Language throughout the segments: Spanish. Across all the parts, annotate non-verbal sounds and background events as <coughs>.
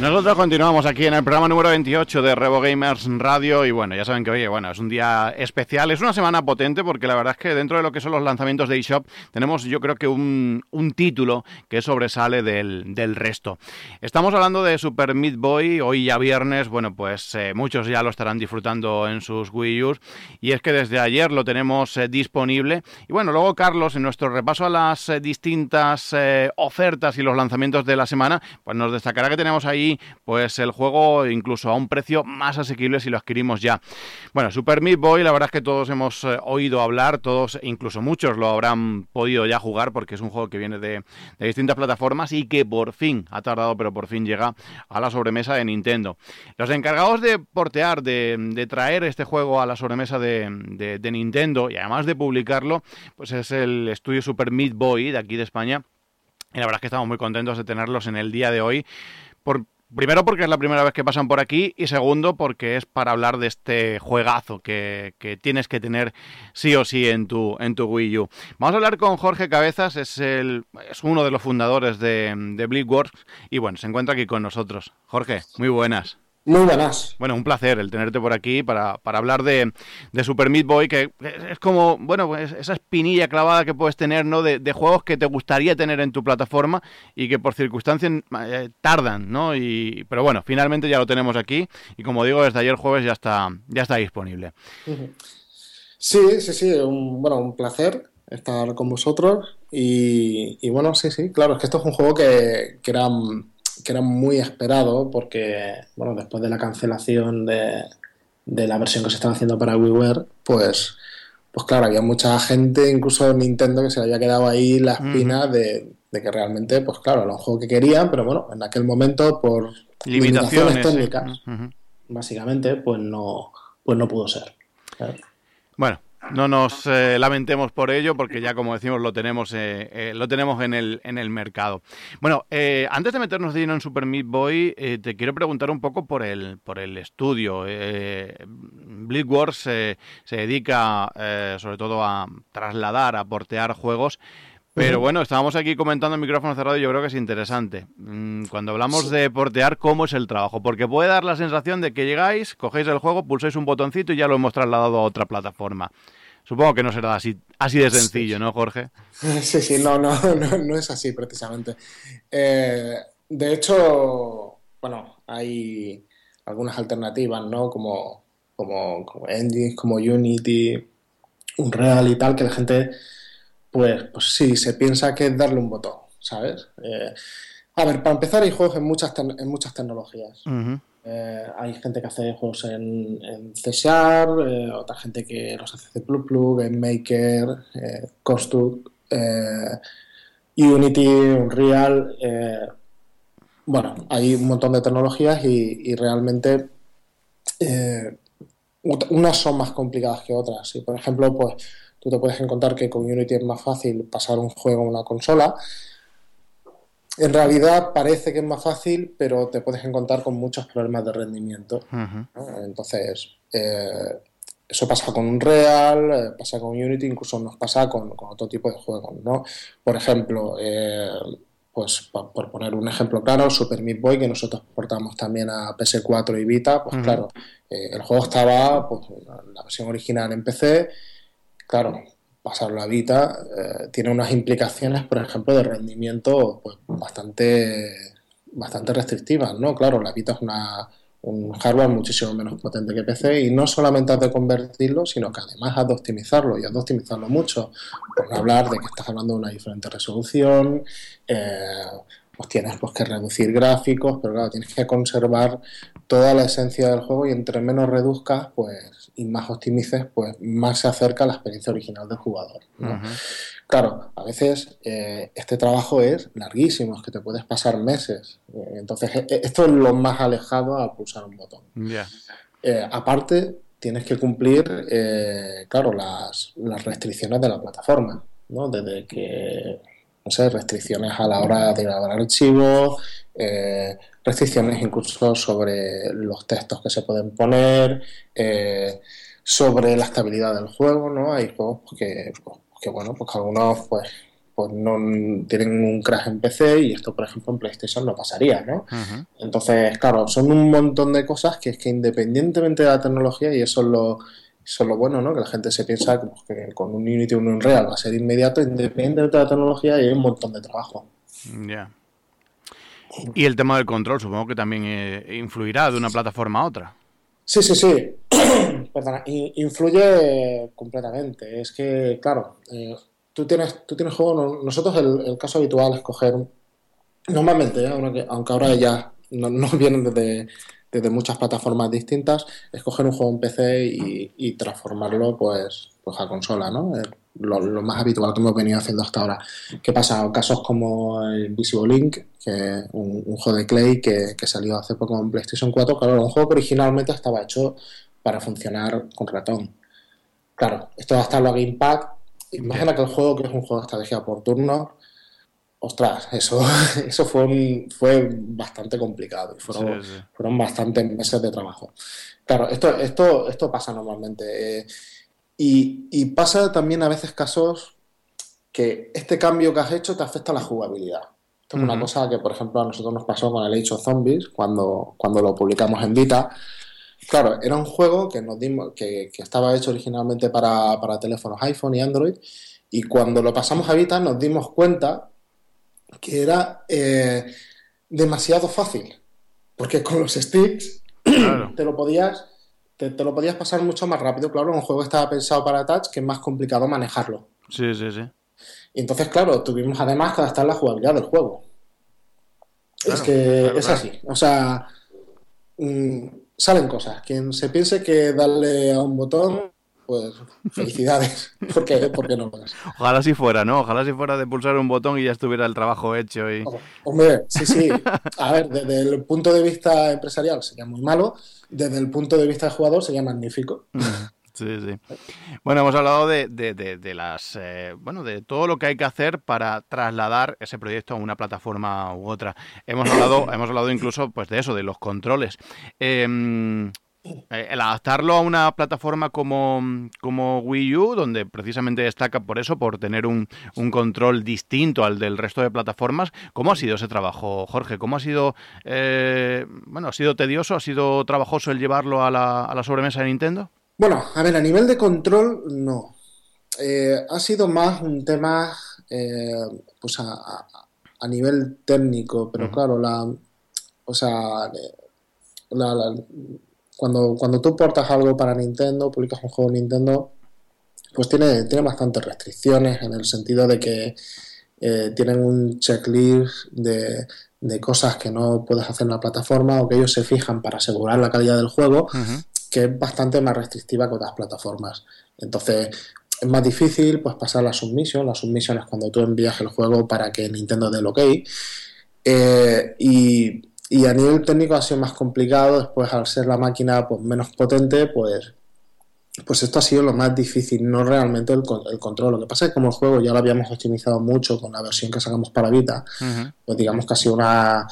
Nosotros continuamos aquí en el programa número 28 de Revo Gamers Radio y bueno, ya saben que bueno, es un día especial, es una semana potente porque la verdad es que dentro de lo que son los lanzamientos de eShop tenemos yo creo que un, título que sobresale del, del, resto. Estamos hablando de Super Meat Boy, hoy ya viernes, bueno pues eh, muchos ya lo estarán disfrutando en sus Wii U y es que desde ayer lo tenemos eh, disponible y bueno, luego Carlos en nuestro repaso a las eh, distintas ofertas y los lanzamientos de la semana, pues nos destacará que tenemos ahí pues el juego incluso a un precio más asequible si lo adquirimos ya. Bueno, Super Meat Boy, la verdad es que todos hemos eh, oído hablar, todos, incluso muchos lo habrán podido ya jugar porque es un juego que viene de, distintas plataformas y que por fin, ha tardado, pero por fin llega a la sobremesa de Nintendo. Los encargados de portear, de, traer este juego a la sobremesa de, de Nintendo y además de publicarlo, pues es el estudio Super Meat Boy de aquí de España. Y la verdad es que estamos muy contentos de tenerlos en el día de hoy. Por, Primero porque es la primera vez que pasan por aquí y segundo porque es para hablar de este juegazo que, tienes que tener sí o sí en tu, en tu Wii U. Vamos a hablar con Jorge Cabezas, es, el, es uno de los fundadores de, de y bueno, se encuentra aquí con nosotros. Jorge, muy buenas. Muy buenas. Bueno, un placer el tenerte por aquí para, para hablar de, de, Super Meat Boy, que es como, bueno, pues esa espinilla clavada que puedes tener, ¿no? De, de, juegos que te gustaría tener en tu plataforma y que por circunstancias eh, tardan, ¿no? Y, pero bueno, finalmente ya lo tenemos aquí y como digo, desde ayer jueves ya está, ya está disponible. Sí, sí, sí, un, bueno, un placer estar con vosotros y, y, bueno, sí, sí, claro, es que esto es un juego que, que era que era muy esperado porque, bueno, después de la cancelación de, de la versión que se estaba haciendo para WiiWare, pues, pues claro, había mucha gente, incluso Nintendo, que se le había quedado ahí la espina de, que realmente, pues claro, era un juego que querían, pero bueno, en aquel momento, por limitaciones, técnicas, básicamente, pues no, pues no pudo ser. Bueno, no nos eh, lamentemos por ello, porque ya como decimos lo tenemos, eh, eh, lo tenemos en el, en el mercado. Bueno, antes de meternos de lleno en Super Meat Boy, te quiero preguntar un poco por el, por el estudio. Bleed Wars se dedica sobre todo a trasladar, a portear juegos. Pero bueno, estábamos aquí comentando en micrófono cerrado y yo creo que es interesante. Mm, cuando hablamos de portear, ¿cómo es el trabajo? Porque puede dar la sensación de que llegáis, cogéis el juego, pulsáis un botoncito y ya lo hemos trasladado a otra plataforma. Supongo que no será así, así de sencillo, ¿no, Jorge? <laughs> Sí, sí, no, <laughs> no, no, es así precisamente. Eh, de hecho, bueno, hay algunas alternativas, ¿no? Como, como, como engines, como Unity, Unreal y tal, que la gente, pues, pues sí, se piensa que es darle un botón, ¿sabes? Eh, a ver, para empezar hay juegos en muchas, en muchas tecnologías. Eh, hay gente que hace juegos en, en C eh, otra gente que los hace en Plug, en Maker, eh, Construct, Unity, Unreal. bueno, hay un montón de tecnologías y, realmente unas son más complicadas que otras. Y por ejemplo, pues tú te puedes encontrar que con Unity es más fácil pasar un juego a una consola en realidad parece que es más fácil, pero te puedes encontrar con muchos problemas de rendimiento. Entonces, eh, eso pasa con Unreal, eh, pasa con Unity, incluso nos pasa con, otro tipo de juegos. ¿no? Por ejemplo, eh, pues por, poner un ejemplo claro, Super Meat Boy, que nosotros portamos también a PS4 y Vita, pues claro, el juego estaba, pues, la versión original en PC, claro, pasar la Vita eh, tiene unas implicaciones, por ejemplo, de rendimiento pues, bastante, bastante restrictivas, ¿no? Claro, la Vita es una, un hardware muchísimo menos potente que PC y no solamente has de convertirlo, sino que además has de optimizarlo y has de optimizarlo mucho. Por hablar de que estás hablando de una diferente resolución, eh, pues tienes pues, que reducir gráficos, pero claro, tienes que conservar toda la esencia del juego y entre menos reduzcas, pues y más optimices, pues más se acerca a la experiencia original del jugador. Claro, a veces eh, este trabajo es larguísimo, es que te puedes pasar meses. Eh, entonces, e, esto es lo más alejado a pulsar un botón. Eh, aparte, tienes que cumplir, claro, las, las, restricciones de la plataforma, ¿no? Desde que, no sé, restricciones a la hora de grabar archivos, restricciones incluso sobre los textos que se pueden poner, sobre la estabilidad del juego, ¿no? Hay juegos que pues, que bueno, pues algunos pues, pues no tienen un crash en PC y esto, por ejemplo, en PlayStation no pasaría, ¿no? Entonces, claro, son un montón de cosas que es que independientemente de la tecnología, y eso es lo, eso es lo bueno, ¿no? Que la gente se piensa que, con un Unity o un Unreal va a ser inmediato, independientemente de la tecnología, y hay un montón de trabajo. Ya. Y el tema del control, supongo que también eh, influirá de una plataforma a otra. Sí, sí, sí. <coughs> Perdona, influye completamente. Es que, claro, eh, tú tienes tú tienes juego. Nosotros el, caso habitual es coger. Normalmente, ¿eh? aunque, ahora ya no, <laughs> no vienen desde, desde, muchas plataformas distintas, es coger un juego en PC y, transformarlo pues, pues a consola, ¿no? Eh, lo, más habitual que hemos venido haciendo hasta ahora. ¿Qué pasa? Casos como el Invisible Link, que un, un juego de Clay que, salió hace poco en PlayStation 4, claro, un juego que originalmente estaba hecho para funcionar con ratón. Claro, esto va a estar lo Gamepad. Imagina que el juego, que es un juego de estrategia por turno, ostras, eso, <laughs> eso fue, fue bastante complicado y fueron, fueron bastantes meses de trabajo. Claro, esto, esto, esto pasa normalmente. Eh, y, pasa también a veces casos que este cambio que has hecho te afecta a la jugabilidad. Esto es una cosa que, por ejemplo, a nosotros nos pasó con el Age of Zombies cuando, cuando lo publicamos en Vita. Claro, era un juego que, nos dimos, que, estaba hecho originalmente para, teléfonos iPhone y Android. Y cuando lo pasamos a Vita nos dimos cuenta que era eh, demasiado fácil. Porque con los sticks <clears throat> te lo podías te, lo podías pasar mucho más rápido. Claro, un juego estaba pensado para touch que es más complicado manejarlo. Sí, sí, sí. Y entonces, claro, tuvimos además que adaptar la jugabilidad del juego. es que es así. O sea, mm, salen cosas. Quien se piense que darle a un botón pues felicidades, <laughs> porque, porque no Ojalá si fuera, ¿no? Ojalá si fuera de pulsar un botón y ya estuviera el trabajo hecho. Y... Hombre, sí, sí. <laughs> A ver, desde el punto de vista empresarial sería muy malo, desde el punto de vista de jugador sería magnífico. <laughs> Sí, sí. Bueno, hemos hablado de, de, las, eh, bueno, de todo lo que hay que hacer para trasladar ese proyecto a una plataforma u otra. Hemos hablado, hemos hablado incluso, pues, de eso, de los controles. Eh, el adaptarlo a una plataforma como, como, Wii U, donde precisamente destaca por eso, por tener un, control distinto al del resto de plataformas, ¿cómo ha sido ese trabajo, Jorge? ¿Cómo ha sido, eh, bueno, ha sido tedioso, ha sido trabajoso el llevarlo a la, a la sobremesa de Nintendo? Bueno, a ver, a nivel de control, no. Eh, ha sido más un tema, pues a, a, nivel técnico, pero claro, la, o sea, la cuando, cuando tú portas algo para Nintendo, publicas un juego Nintendo, pues tiene, tiene bastantes restricciones en el sentido de que eh, tienen un checklist de, de, cosas que no puedes hacer en la plataforma o que ellos se fijan para asegurar la calidad del juego, que es bastante más restrictiva que otras plataformas. Entonces, es más difícil pues pasar la submission. La submission es cuando tú envías el juego para que Nintendo dé el ok. Eh, y y a nivel técnico ha sido más complicado, después al ser la máquina pues, menos potente, pues, pues esto ha sido lo más difícil, no realmente el, el, control. Lo que pasa es que como el juego ya lo habíamos optimizado mucho con la versión que sacamos para Vita, pues digamos que ha sido una,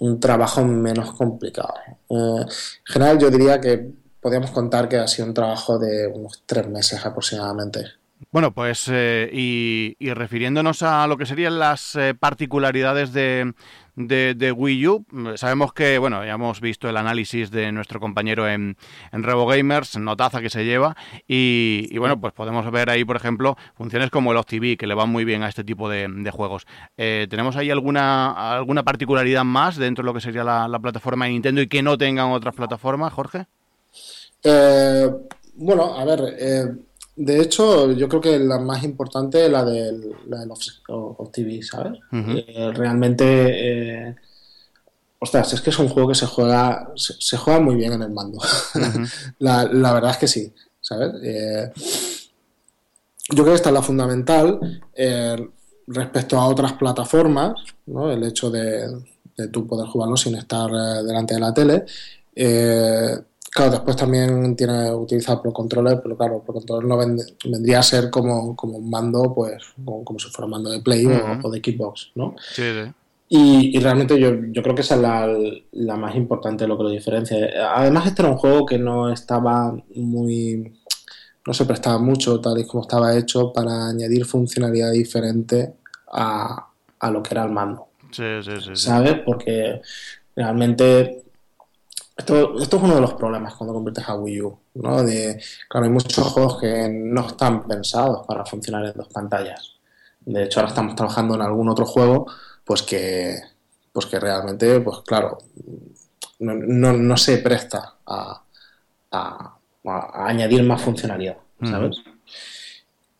un trabajo menos complicado. Eh, en general yo diría que podríamos contar que ha sido un trabajo de unos tres meses aproximadamente. Bueno, pues eh, y, refiriéndonos a lo que serían las eh, particularidades de, de, Wii U. Sabemos que, bueno, ya hemos visto el análisis de nuestro compañero en, en Gamers, notaza que se lleva, y, bueno, pues podemos ver ahí, por ejemplo, funciones como el OptiV, que le van muy bien a este tipo de, juegos. Eh, ¿Tenemos ahí alguna, alguna particularidad más dentro de lo que sería la, plataforma de Nintendo y que no tengan otras plataformas, Jorge? Eh, bueno, a ver, eh, de hecho, yo creo que la más importante es la del, la del TV, ¿sabes? Eh, realmente, eh, ostras, es que es un juego que se juega, se, juega muy bien en el mando. <laughs> la, verdad es que sí, ¿sabes? Eh, yo creo que esta es la fundamental respecto a otras plataformas, ¿no? El hecho de, de tú poder jugarlo sin estar delante de la tele. Claro, después también tiene utiliza Pro Controller, pero claro, Pro Controller no vendría a ser como, como, un mando, pues, como, si fuera un mando de Play o, de Xbox, ¿no? Sí, sí. Y, realmente yo, yo, creo que esa es la, la, más importante, lo que lo diferencia. Además, este era un juego que no estaba muy. no se prestaba mucho, tal y como estaba hecho, para añadir funcionalidad diferente a, a lo que era el mando. Sí, sí, sí. ¿Sabes? Porque realmente esto, esto, es uno de los problemas cuando conviertes a Wii U, ¿no? De, claro, hay muchos juegos que no están pensados para funcionar en dos pantallas. De hecho, ahora estamos trabajando en algún otro juego, pues que, pues que realmente, pues claro, no, no, se presta a, a, añadir más funcionalidad, ¿sabes?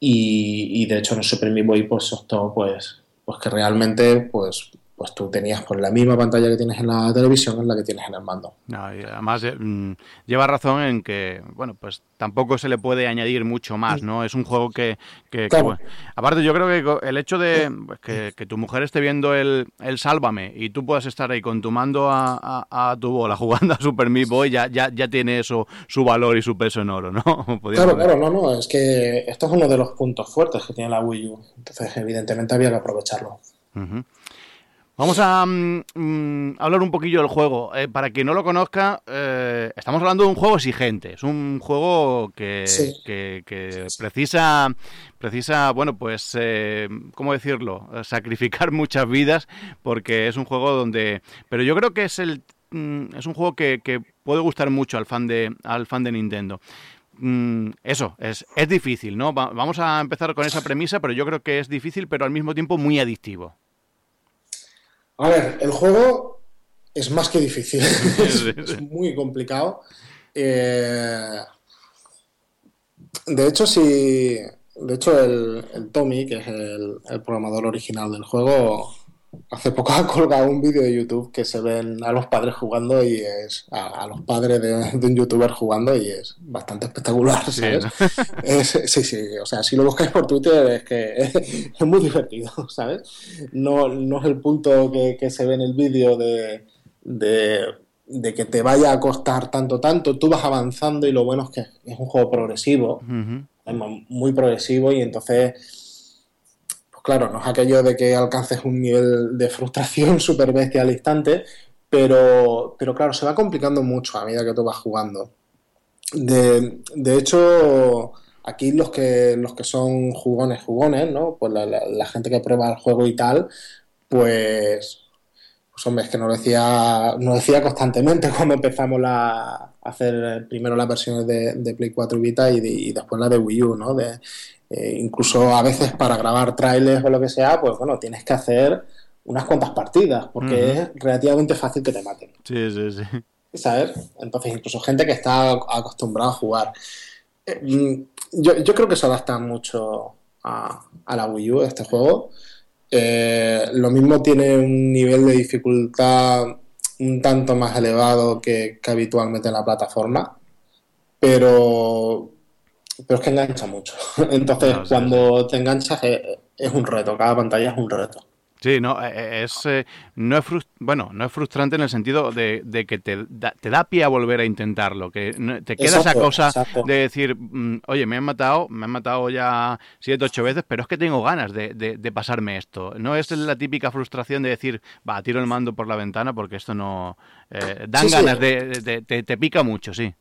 y, y, de hecho en Super Meat Boy pues optó pues, pues que realmente pues pues tú tenías por la misma pantalla que tienes en la televisión en la que tienes en el mando. además eh, mm, lleva razón en que, bueno, pues tampoco se le puede añadir mucho más, ¿no? Es un juego que, aparte yo creo que el hecho de pues, que, tu mujer esté viendo el, el, Sálvame y tú puedas estar ahí con tu mando a, tu bola <laughs> jugando a Super Meat Boy ya, ya, ya tiene eso su valor y su peso en oro, ¿no? <laughs> claro, claro, no, no, es que esto es uno de los puntos fuertes que tiene la Wii U, entonces evidentemente había que aprovecharlo. Vamos a mm, mm, hablar un poquillo del juego. Eh, para quien no lo conozca, eh, estamos hablando de un juego exigente. Es un juego que, precisa, precisa, bueno, pues, eh, ¿cómo decirlo? Sacrificar <laughs> muchas vidas porque es un juego donde... Pero yo creo que es, el, mm, es un juego que, puede gustar mucho al fan de, al fan de Nintendo. eso, es, es difícil, ¿no? vamos a empezar con esa premisa, pero yo creo que es difícil, pero al mismo tiempo muy adictivo. A ver, el juego es más que difícil, <laughs> es, muy complicado. Eh, de hecho, si. De hecho, el, Tommy, que es el, programador original del juego, hace poco ha <laughs> colgado un vídeo de YouTube que se ven a los padres jugando y es. a, los padres de, un youtuber jugando y es bastante espectacular, ¿sabes? <laughs> Sí, sí, o sea, si lo buscáis por Twitter es que <laughs> es, muy divertido, ¿sabes? No, no es el punto que, se ve en el vídeo de, de, que te vaya a costar tanto, tanto, tú vas avanzando y lo bueno es que es un juego progresivo, muy progresivo y entonces claro, no es aquello de que alcances un nivel de frustración <laughs> súper bestia al instante, pero, pero claro, se va complicando mucho a medida que tú vas jugando. De, hecho, aquí los que, los que son jugones, jugones, ¿no? Pues la, gente que prueba el juego y tal, pues, pues hombre, es que nos decía, nos decía constantemente <laughs> cuando empezamos a hacer primero las versiones de, Play 4 y Vita y, después la de Wii U, ¿no? De, eh, incluso a veces para grabar trailers o lo que sea, pues bueno, tienes que hacer unas cuantas partidas, porque es relativamente fácil que te maten. Sí, sí, sí. ¿Sabes? Entonces, incluso gente que está acostumbrada a jugar. Eh, mm, yo, creo que se adapta mucho a, la Wii U este juego. Eh, lo mismo tiene un nivel de dificultad un tanto más elevado que, que habitualmente en la plataforma, pero pero es que engancha mucho. <laughs> Entonces, cuando te enganchas es, un reto, cada pantalla es un reto. Sí, no, eh, eh, es, eh, no es bueno, no es frustrante en el sentido de, que te da, te da pie a volver a intentarlo, que te queda esa cosa de decir, mm, oye, me han matado, me han matado ya siete, ocho veces, pero es que tengo ganas de, de, pasarme esto. No es la típica frustración de decir, va, tiro el mando por la ventana porque esto no... dan ganas, de, te pica mucho, sí.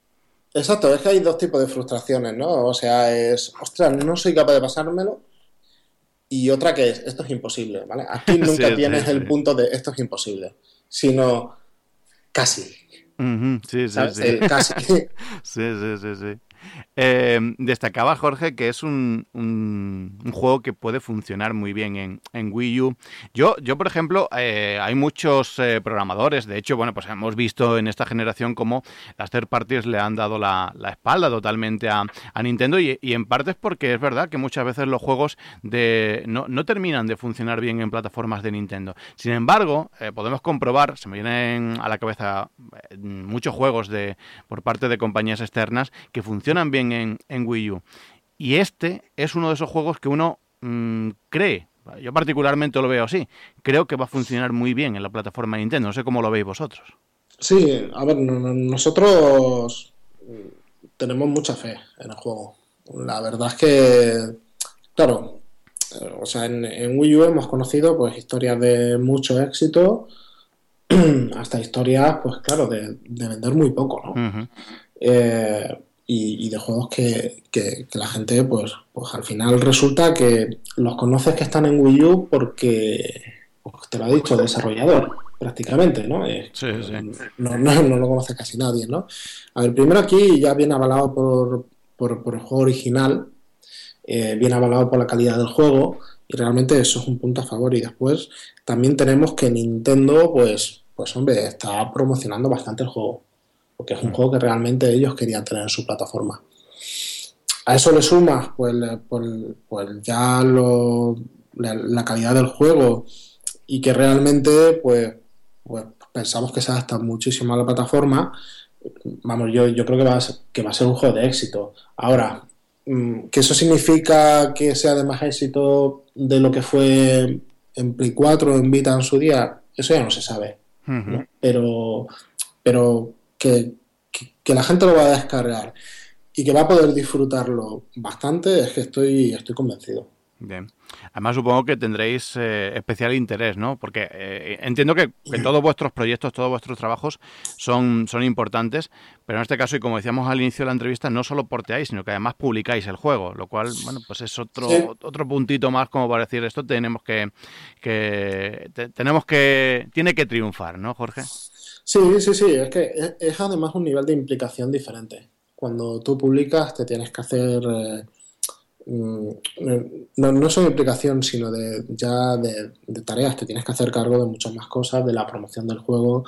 Exacto, es que hay dos tipos de frustraciones, ¿no? O sea, es, ostras, no soy capaz de pasármelo. y otra que es, esto es imposible, ¿vale? Aquí <laughs> nunca tienes el punto de esto es imposible, sino casi. Sí, sí, sí. casi. <laughs> sí, sí, sí, sí. Eh, destacaba Jorge que es un, juego que puede funcionar muy bien en, Wii U. Yo, yo por ejemplo, eh, hay muchos eh, programadores, de hecho, bueno, pues hemos visto en esta generación cómo las third parties le han dado la, espalda totalmente a, Nintendo y, y, en parte es porque es verdad que muchas veces los juegos de no, no terminan de funcionar bien en plataformas de Nintendo. Sin embargo, podemos comprobar, se me vienen a la cabeza muchos juegos de por parte de compañías externas que funcionan bien en, en, Wii U. Y este es uno de esos juegos que uno mmm, cree, yo particularmente lo veo así, creo que va a funcionar muy bien en la plataforma Nintendo. No sé cómo lo veis vosotros. Sí, a ver, nosotros tenemos mucha fe en el juego. La verdad es que, claro, o sea, en, en Wii U hemos conocido pues historias de mucho éxito <clears throat> hasta historias, pues claro, de, de vender muy poco, ¿no? Uh -huh. eh, y, y, de juegos que, que, que, la gente, pues, pues al final resulta que los conoces que están en Wii U porque, pues te lo ha dicho el desarrollador, prácticamente, ¿no? Eh, sí, sí. No, no, no, lo conoce casi nadie, ¿no? A ver, primero aquí ya viene avalado por, por, por el juego original, eh, viene avalado por la calidad del juego y realmente eso es un punto a favor. Y después también tenemos que Nintendo, pues, pues hombre, está promocionando bastante el juego porque es un juego que realmente ellos querían tener en su plataforma. A eso le sumas pues, pues, pues ya lo, la, la, calidad del juego y que realmente pues, pues pensamos que se adapta muchísimo a la plataforma. Vamos, yo, yo creo que va, a ser, que va a ser un juego de éxito. Ahora, mm, ¿que eso significa que sea de más éxito de lo que fue en Play 4 o en Vita en su día? Eso ya no se sabe. Uh -huh. ¿no? Pero, pero que, que, que, la gente lo va a descargar y que va a poder disfrutarlo bastante, es que estoy, estoy convencido. Bien. Además, supongo que tendréis eh, especial interés, ¿no? Porque eh, entiendo que, que, todos vuestros proyectos, todos vuestros trabajos son, son importantes, pero en este caso, y como decíamos al inicio de la entrevista, no solo porteáis, sino que además publicáis el juego, lo cual, bueno, pues es otro, sí. otro puntito más como para decir esto tenemos que, que te, tenemos que, tiene que triunfar, ¿no, Jorge? Sí, sí, sí, es que es, es, además un nivel de implicación diferente. Cuando tú publicas te tienes que hacer... Eh, mm, no, no solo implicación, sino de ya de, de, tareas. Te tienes que hacer cargo de muchas más cosas, de la promoción del juego.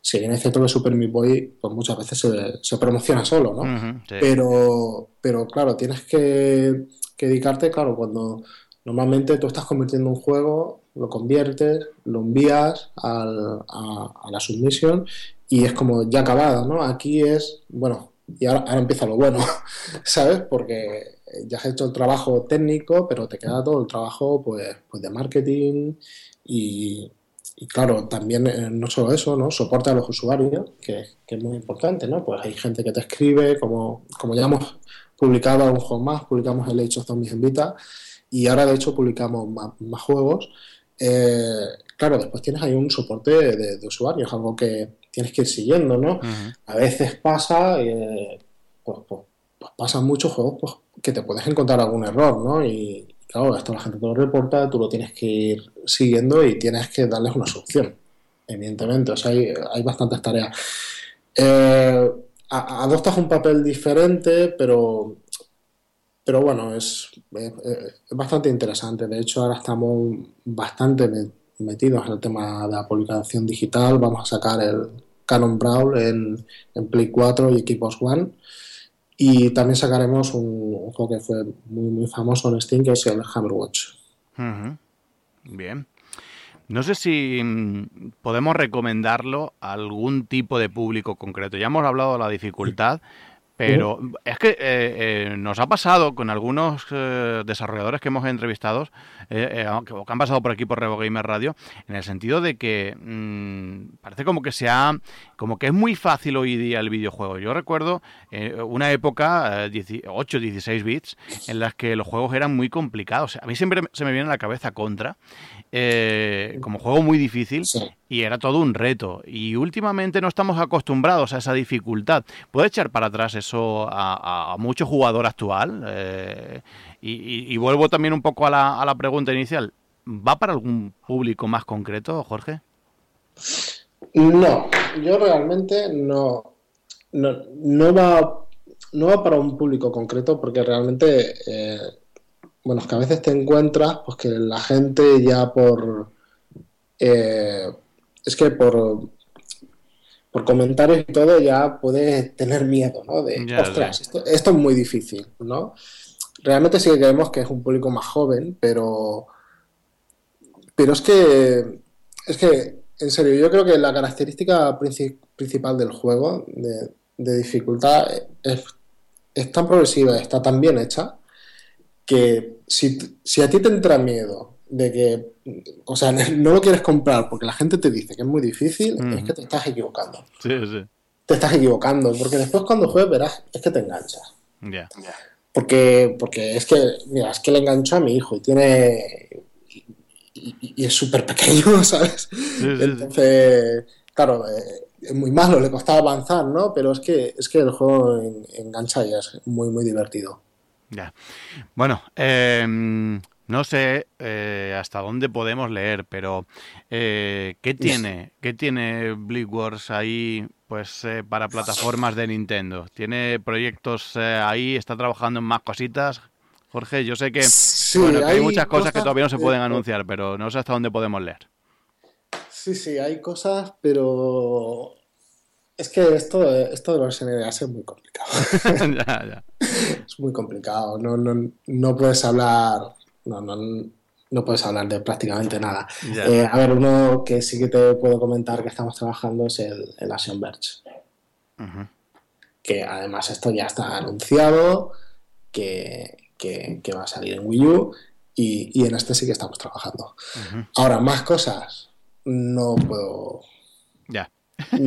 Si bien es cierto que Super Meat Boy, pues muchas veces se, se promociona solo, ¿no? Uh -huh, sí. pero, pero claro, tienes que, que dedicarte, claro, cuando normalmente tú estás convirtiendo un juego lo conviertes, lo envías al, a, la submisión y es como ya acabada, ¿no? Aquí es, bueno, y ahora, empieza lo bueno, <laughs> ¿sabes? Porque ya has hecho el trabajo técnico, pero te queda todo el trabajo pues, pues de marketing y, claro, también eh, no solo eso, ¿no? Soporte a los usuarios, que, que, es muy importante, ¿no? Pues hay gente que te escribe, como, como ya hemos publicado un juego más, publicamos el Age of Zombies en Vita y ahora de hecho publicamos más, más juegos eh, claro, después tienes ahí un soporte de, de, usuarios, algo que tienes que ir siguiendo, ¿no? Uh -huh. A veces pasa, eh, pues, pues, pues, pasan muchos juegos pues, que te puedes encontrar algún error, ¿no? Y claro, esto la gente te lo reporta, tú lo tienes que ir siguiendo y tienes que darles una solución, evidentemente, o sea, hay, hay bastantes tareas. Eh, adoptas un papel diferente, pero pero bueno, es, es, es, bastante interesante. De hecho, ahora estamos bastante metidos en el tema de la publicación digital. Vamos a sacar el Canon Brawl en, en Play 4 y Xbox One. Y también sacaremos un, juego que fue muy, muy famoso en Steam, que es el Hammerwatch. Uh. Bien. No sé si mm, podemos recomendarlo a algún tipo de público concreto. Ya hemos hablado de la dificultad. Pero uh -huh. es que eh, eh, nos ha pasado con algunos eh, desarrolladores que hemos entrevistado, eh, eh, que, que, han pasado por aquí por Revo Gamer Radio, en el sentido de que mmm, parece como que se ha, como que es muy fácil hoy día el videojuego. Yo recuerdo una época, 8, 16 bits, en las que los juegos eran muy complicados. A mí siempre se me viene a la cabeza Contra, como juego muy difícil. Sí. y era todo un reto. Y últimamente no estamos acostumbrados a esa dificultad. ¿Puede echar para atrás eso a, mucho jugador actual? Eh, y, vuelvo también un poco a la, a la pregunta inicial. ¿Va para algún público más concreto, Jorge? No, yo realmente no, no, no, va, no va para un público concreto porque realmente, eh, bueno, es que a veces te encuentras pues que la gente ya por, eh, es que por, por comentarios y todo ya puede tener miedo, ¿no? De, ostras, esto, esto, es muy difícil, ¿no? Realmente sí que creemos que es un público más joven, pero, pero es que, es que en serio, yo creo que la característica principal del juego de, dificultad es, tan progresiva, está tan bien hecha, que si, a ti te entra miedo de que, o sea, <laughs> no lo quieres comprar porque la gente te dice que es muy difícil, es que te estás equivocando. Sí, sí. Te estás equivocando, porque después cuando juegues verás, es que te enganchas. Ya. Porque, porque es que, mira, es que le engancho a mi hijo y tiene y, es súper pequeño, <laughs> ¿sabes? Entonces, claro, eh, es muy malo, le costaba avanzar, ¿no? Pero es que, es que el juego engancha y es muy, muy divertido. Ya. Bueno, em, no sé eh, hasta dónde podemos leer, pero eh, ¿qué tiene? ¿Qué tiene Bleak Wars ahí pues para plataformas de Nintendo? ¿Tiene proyectos ahí? ¿Está trabajando en más cositas? Jorge, yo sé que, hay, muchas cosas, que todavía no se pueden anunciar, pero no sé hasta dónde podemos leer. Sí, sí, hay cosas, pero es que esto, esto de los NDAs es muy complicado. <laughs> ya, ya. Es muy complicado. No, no, no puedes hablar. No, no, no puedes hablar de prácticamente nada. Eh, a ver, uno que sí que te puedo comentar que estamos trabajando es el, el Action Verge. Que además esto ya está anunciado, que, que, va a salir en Wii U y, en este sí que estamos trabajando. Ahora, más cosas, no puedo... Ya. <laughs>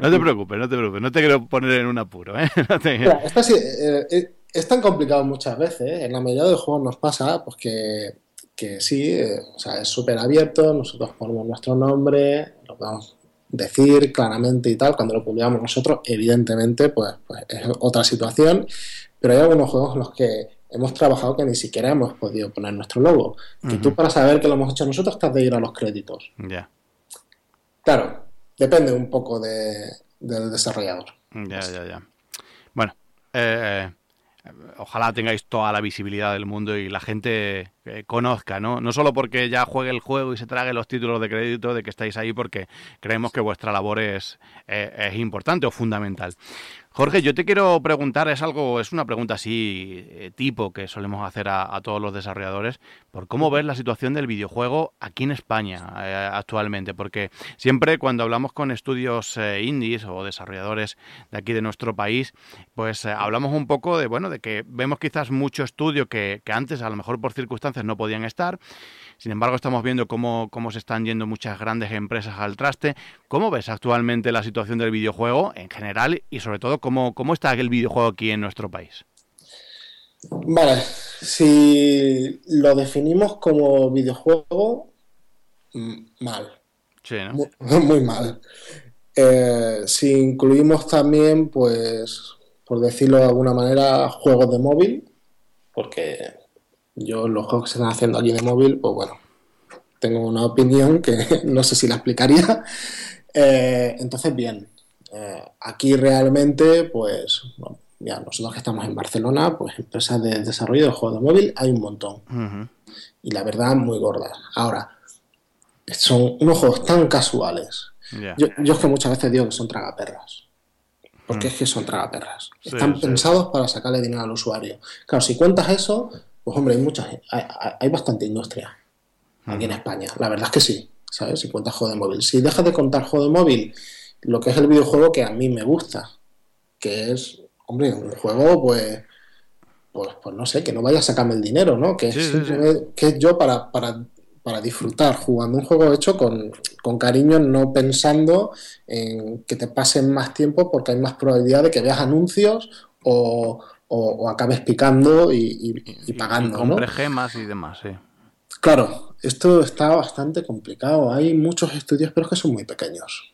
No, te preocupes, no te preocupes, no te quiero poner en un apuro. ¿eh? <laughs> Eh, eh, es tan complicado muchas veces, en la mayoría de los juegos nos pasa pues que, que sí, o sea, es súper abierto, nosotros ponemos nuestro nombre, lo podemos decir claramente y tal, cuando lo publicamos nosotros, evidentemente, pues, pues es otra situación, pero hay algunos juegos en los que hemos trabajado que ni siquiera hemos podido poner nuestro logo. Que tú para saber que lo hemos hecho nosotros te has de ir a los créditos. Ya. Claro, depende un poco de, del desarrollador. Ya, ya, ya. Bueno, eh, ojalá tengáis toda la visibilidad del mundo y la gente eh, conozca, ¿no? No solo porque ya juegue el juego y se trague los títulos de crédito de que estáis ahí, porque creemos que vuestra labor es, eh, es importante o fundamental. Jorge, yo te quiero preguntar, es algo, es una pregunta así eh, tipo que solemos hacer a, todos los desarrolladores, por cómo ves la situación del videojuego aquí en España eh, actualmente, porque siempre cuando hablamos con estudios eh, indies o desarrolladores de aquí de nuestro país, pues hablamos un poco de, bueno, de que vemos quizás mucho estudio que, que antes a lo mejor por circunstancias no podían estar sin embargo, estamos viendo cómo, cómo se están yendo muchas grandes empresas al traste. ¿Cómo ves actualmente la situación del videojuego en general y sobre todo cómo, cómo está el videojuego aquí en nuestro país? Vale, si lo definimos como videojuego, mal. Sí, ¿no? <laughs> muy, mal. Eh, si incluimos también, pues, por decirlo de alguna manera, juegos de móvil, porque yo los juegos que se están haciendo aquí de móvil, pues bueno, tengo una opinión que <laughs> no sé si la explicaría. <laughs> Eh, entonces, bien, eh, aquí realmente, pues, ya nosotros que estamos en Barcelona, pues empresas de desarrollo de juegos de móvil hay un montón. Y la verdad, muy gordas. Ahora, son unos juegos tan casuales. Yo, es que muchas veces digo que son tragaperras. Porque mm. es que son tragaperras. Están pensados para sacarle dinero al usuario. Claro, si cuentas eso, pues hombre, hay muchas, hay, bastante industria aquí en España. La verdad es que sí, ¿sabes? Si cuentas juego de móvil. Si dejas de contar juego de móvil, lo que es el videojuego que a mí me gusta, que es, hombre, un juego, pues, pues, pues no sé, que no vaya a sacarme el dinero, ¿no? Que, es, que yo para, para, para, disfrutar jugando un juego hecho con, con, cariño, no pensando en que te pasen más tiempo porque hay más probabilidad de que veas anuncios o, o, acabes picando y, pagando. Y compre gemas y demás, sí. Claro, esto está bastante complicado. Hay muchos estudios, pero es que son muy pequeños.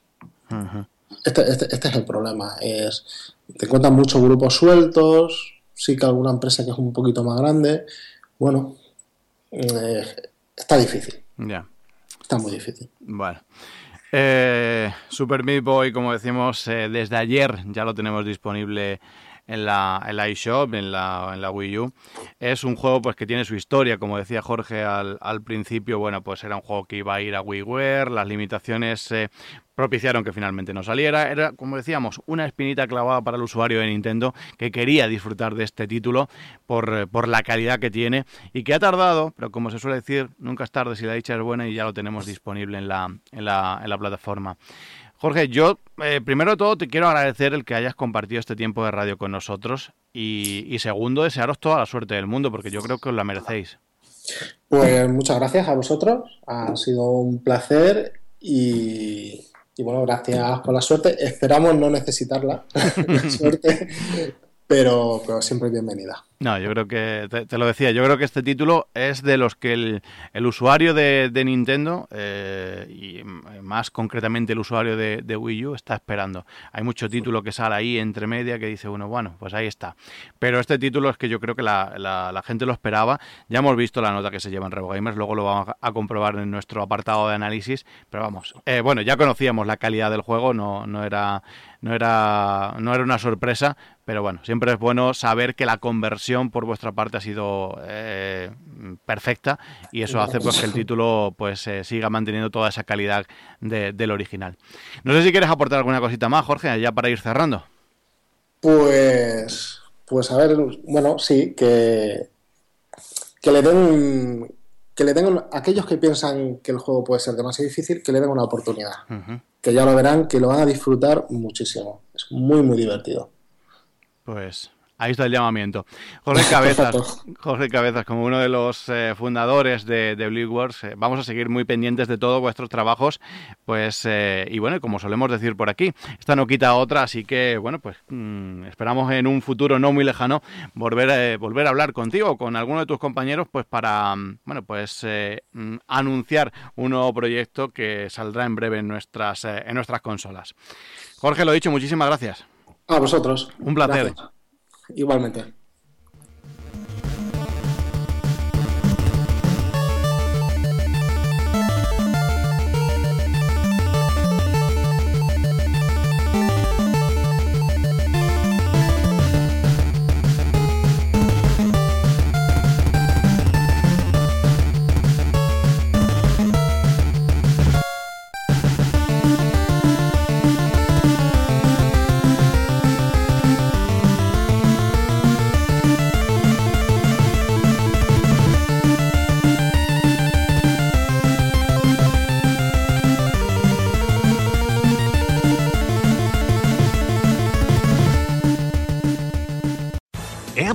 este, este, este, es el problema. Es, te encuentran muchos grupos sueltos, sí que alguna empresa que es un poquito más grande. Bueno, eh, está difícil. Ya. Está muy difícil. Bueno. Eh, Super Meat Boy, como decimos, eh, desde ayer ya lo tenemos disponible en la, en la eShop, en la, en la Wii U. Es un juego pues que tiene su historia, como decía Jorge al, al principio, bueno, pues era un juego que iba a ir a WiiWare, las limitaciones eh, propiciaron que finalmente no saliera. Era, como decíamos, una espinita clavada para el usuario de Nintendo que quería disfrutar de este título por, eh, por la calidad que tiene y que ha tardado, pero como se suele decir, nunca es tarde si la dicha es buena y ya lo tenemos disponible en la, en la, en la plataforma. Jorge, yo eh, primero de todo te quiero agradecer el que hayas compartido este tiempo de radio con nosotros y, segundo, desearos toda la suerte del mundo porque yo creo que os la merecéis. Pues muchas gracias a vosotros, ha sido un placer y, bueno, gracias por la suerte. Esperamos no necesitarla, <laughs> la suerte, <laughs> pero, pero siempre bienvenida. No, yo creo que, te, lo decía, yo creo que este título es de los que el, usuario de, Nintendo, eh, y más concretamente el usuario de, Wii U, está esperando. Hay mucho título que sale ahí entre media que dice uno, bueno, pues ahí está. Pero este título es que yo creo que la, gente lo esperaba. Ya hemos visto la nota que se lleva en Revo Gamers, luego lo vamos a comprobar en nuestro apartado de análisis, pero vamos, eh, bueno, ya conocíamos la calidad del juego, no, no era no era, no era una sorpresa, pero bueno, siempre es bueno saber que la conversión por vuestra parte ha sido eh, perfecta y eso hace pues, que el título pues eh, siga manteniendo toda esa calidad del original. No sé si quieres aportar alguna cosita más, Jorge, ya para ir cerrando. Pues, pues a ver, bueno, sí, que, que le den que le den aquellos que piensan que el juego puede ser demasiado difícil, que le den una oportunidad. Que ya lo verán, que lo van a disfrutar muchísimo. Es muy, muy divertido. Pues Ahí está el llamamiento. Jorge <laughs> Cabezas, Jorge Cabezas como uno de los eh, fundadores de, de Wars, eh, vamos a seguir muy pendientes de todos vuestros trabajos, pues, eh, y bueno, como solemos decir por aquí, esta no quita otra, así que, bueno, pues mm, esperamos en un futuro no muy lejano volver, volver a hablar contigo, con alguno de tus compañeros, pues para, mm, bueno, pues mm, anunciar un nuevo proyecto que saldrá en breve en nuestras, en nuestras consolas. Jorge, lo dicho, muchísimas gracias. A vosotros. Un placer. Igualmente.